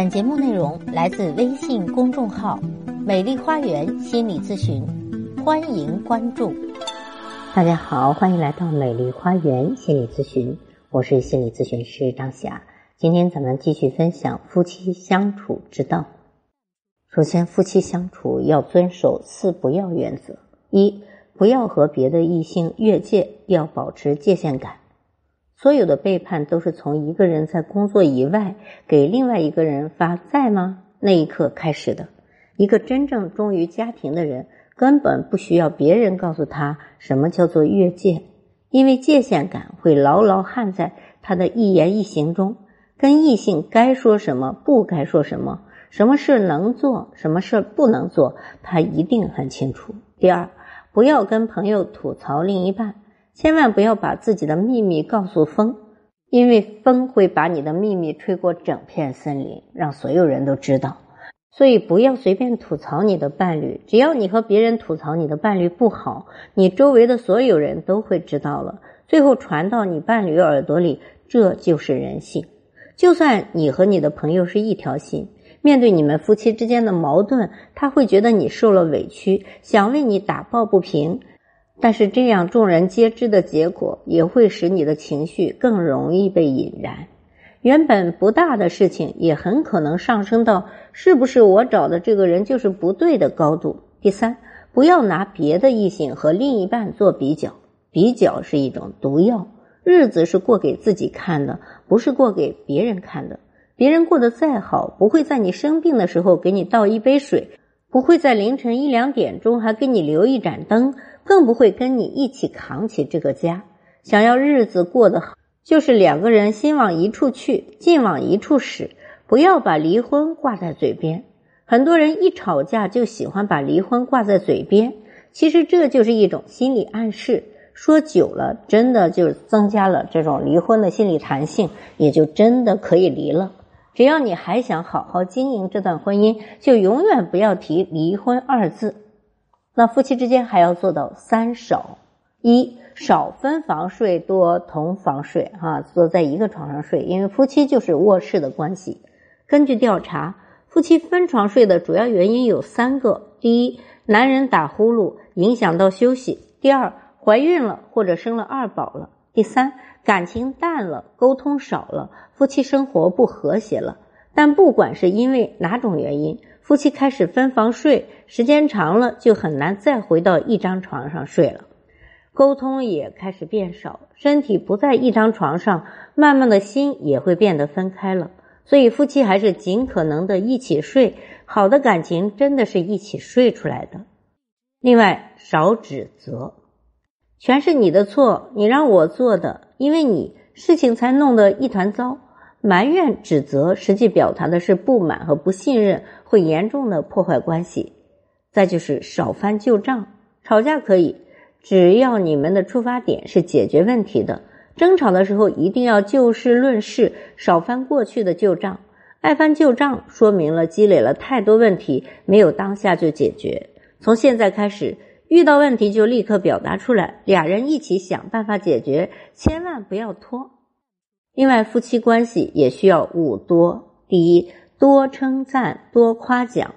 本节目内容来自微信公众号“美丽花园心理咨询”，欢迎关注。大家好，欢迎来到美丽花园心理咨询，我是心理咨询师张霞。今天咱们继续分享夫妻相处之道。首先，夫妻相处要遵守四不要原则：一、不要和别的异性越界，要保持界限感。所有的背叛都是从一个人在工作以外给另外一个人发在吗那一刻开始的。一个真正忠于家庭的人，根本不需要别人告诉他什么叫做越界，因为界限感会牢牢焊在他的一言一行中，跟异性该说什么，不该说什么，什么事能做，什么事不能做，他一定很清楚。第二，不要跟朋友吐槽另一半。千万不要把自己的秘密告诉风，因为风会把你的秘密吹过整片森林，让所有人都知道。所以不要随便吐槽你的伴侣，只要你和别人吐槽你的伴侣不好，你周围的所有人都会知道了，最后传到你伴侣耳朵里，这就是人性。就算你和你的朋友是一条心，面对你们夫妻之间的矛盾，他会觉得你受了委屈，想为你打抱不平。但是这样众人皆知的结果，也会使你的情绪更容易被引燃。原本不大的事情，也很可能上升到是不是我找的这个人就是不对的高度。第三，不要拿别的异性和另一半做比较，比较是一种毒药。日子是过给自己看的，不是过给别人看的。别人过得再好，不会在你生病的时候给你倒一杯水，不会在凌晨一两点钟还给你留一盏灯。更不会跟你一起扛起这个家。想要日子过得好，就是两个人心往一处去，劲往一处使，不要把离婚挂在嘴边。很多人一吵架就喜欢把离婚挂在嘴边，其实这就是一种心理暗示。说久了，真的就增加了这种离婚的心理弹性，也就真的可以离了。只要你还想好好经营这段婚姻，就永远不要提离婚二字。那夫妻之间还要做到三少：一少分房睡，多同房睡，哈，坐在一个床上睡，因为夫妻就是卧室的关系。根据调查，夫妻分床睡的主要原因有三个：第一，男人打呼噜影响到休息；第二，怀孕了或者生了二宝了；第三，感情淡了，沟通少了，夫妻生活不和谐了。但不管是因为哪种原因，夫妻开始分房睡，时间长了就很难再回到一张床上睡了，沟通也开始变少，身体不在一张床上，慢慢的心也会变得分开了。所以夫妻还是尽可能的一起睡，好的感情真的是一起睡出来的。另外，少指责，全是你的错，你让我做的，因为你事情才弄得一团糟。埋怨、指责，实际表达的是不满和不信任，会严重的破坏关系。再就是少翻旧账，吵架可以，只要你们的出发点是解决问题的。争吵的时候一定要就事论事，少翻过去的旧账。爱翻旧账，说明了积累了太多问题，没有当下就解决。从现在开始，遇到问题就立刻表达出来，俩人一起想办法解决，千万不要拖。另外，夫妻关系也需要五多：第一，多称赞、多夸奖。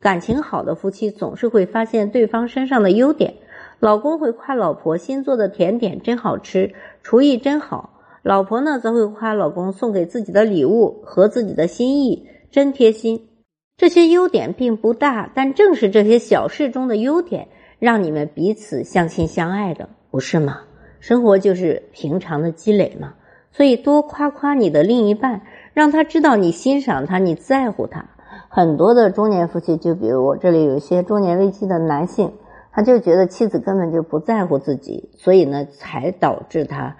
感情好的夫妻总是会发现对方身上的优点。老公会夸老婆新做的甜点真好吃，厨艺真好；老婆呢，则会夸老公送给自己的礼物合自己的心意，真贴心。这些优点并不大，但正是这些小事中的优点，让你们彼此相亲相爱的，不是吗？生活就是平常的积累嘛。所以多夸夸你的另一半，让他知道你欣赏他，你在乎他。很多的中年夫妻，就比如我这里有一些中年危机的男性，他就觉得妻子根本就不在乎自己，所以呢，才导致他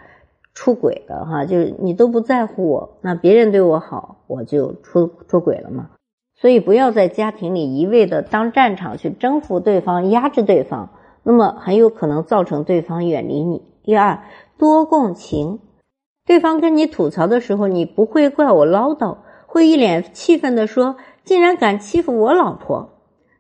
出轨的哈。就是你都不在乎我，那别人对我好，我就出出轨了嘛。所以不要在家庭里一味的当战场去征服对方、压制对方，那么很有可能造成对方远离你。第二，多共情。对方跟你吐槽的时候，你不会怪我唠叨，会一脸气愤的说：“竟然敢欺负我老婆！”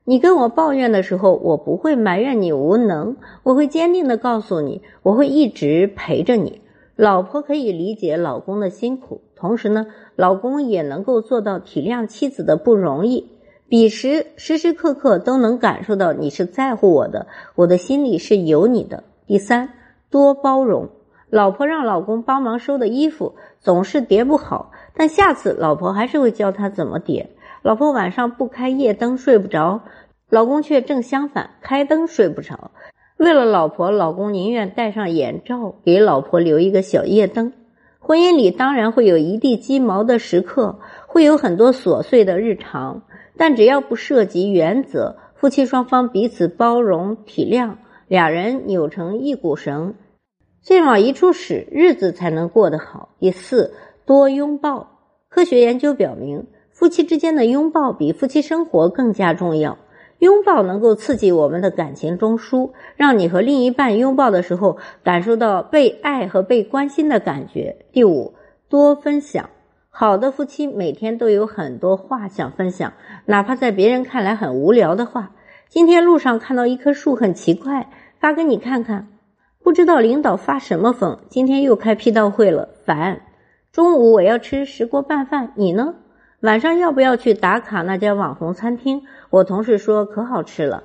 你跟我抱怨的时候，我不会埋怨你无能，我会坚定的告诉你，我会一直陪着你。老婆可以理解老公的辛苦。同时呢，老公也能够做到体谅妻子的不容易。彼时时时刻刻都能感受到你是在乎我的，我的心里是有你的。第三，多包容。老婆让老公帮忙收的衣服总是叠不好，但下次老婆还是会教他怎么叠。老婆晚上不开夜灯睡不着，老公却正相反，开灯睡不着。为了老婆，老公宁愿戴上眼罩，给老婆留一个小夜灯。婚姻里当然会有一地鸡毛的时刻，会有很多琐碎的日常。但只要不涉及原则，夫妻双方彼此包容体谅，俩人扭成一股绳，劲往一处使，日子才能过得好。第四，多拥抱。科学研究表明，夫妻之间的拥抱比夫妻生活更加重要。拥抱能够刺激我们的感情中枢，让你和另一半拥抱的时候感受到被爱和被关心的感觉。第五，多分享。好的夫妻每天都有很多话想分享，哪怕在别人看来很无聊的话。今天路上看到一棵树很奇怪，发给你看看。不知道领导发什么疯，今天又开批斗会了，烦。中午我要吃石锅拌饭，你呢？晚上要不要去打卡那家网红餐厅？我同事说可好吃了。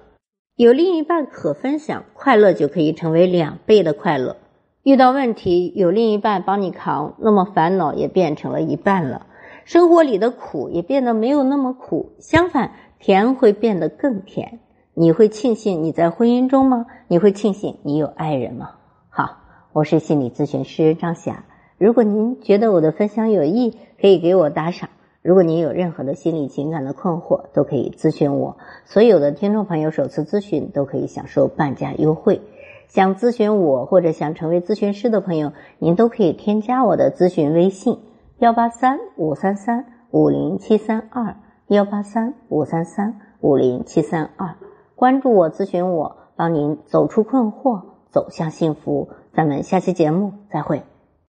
有另一半可分享，快乐就可以成为两倍的快乐。遇到问题有另一半帮你扛，那么烦恼也变成了一半了。生活里的苦也变得没有那么苦，相反，甜会变得更甜。你会庆幸你在婚姻中吗？你会庆幸你有爱人吗？好，我是心理咨询师张霞。如果您觉得我的分享有益，可以给我打赏。如果您有任何的心理情感的困惑，都可以咨询我。所有的听众朋友首次咨询都可以享受半价优惠。想咨询我或者想成为咨询师的朋友，您都可以添加我的咨询微信：幺八三五三三五零七三二，幺八三五三三五零七三二。关注我，咨询我，帮您走出困惑，走向幸福。咱们下期节目再会。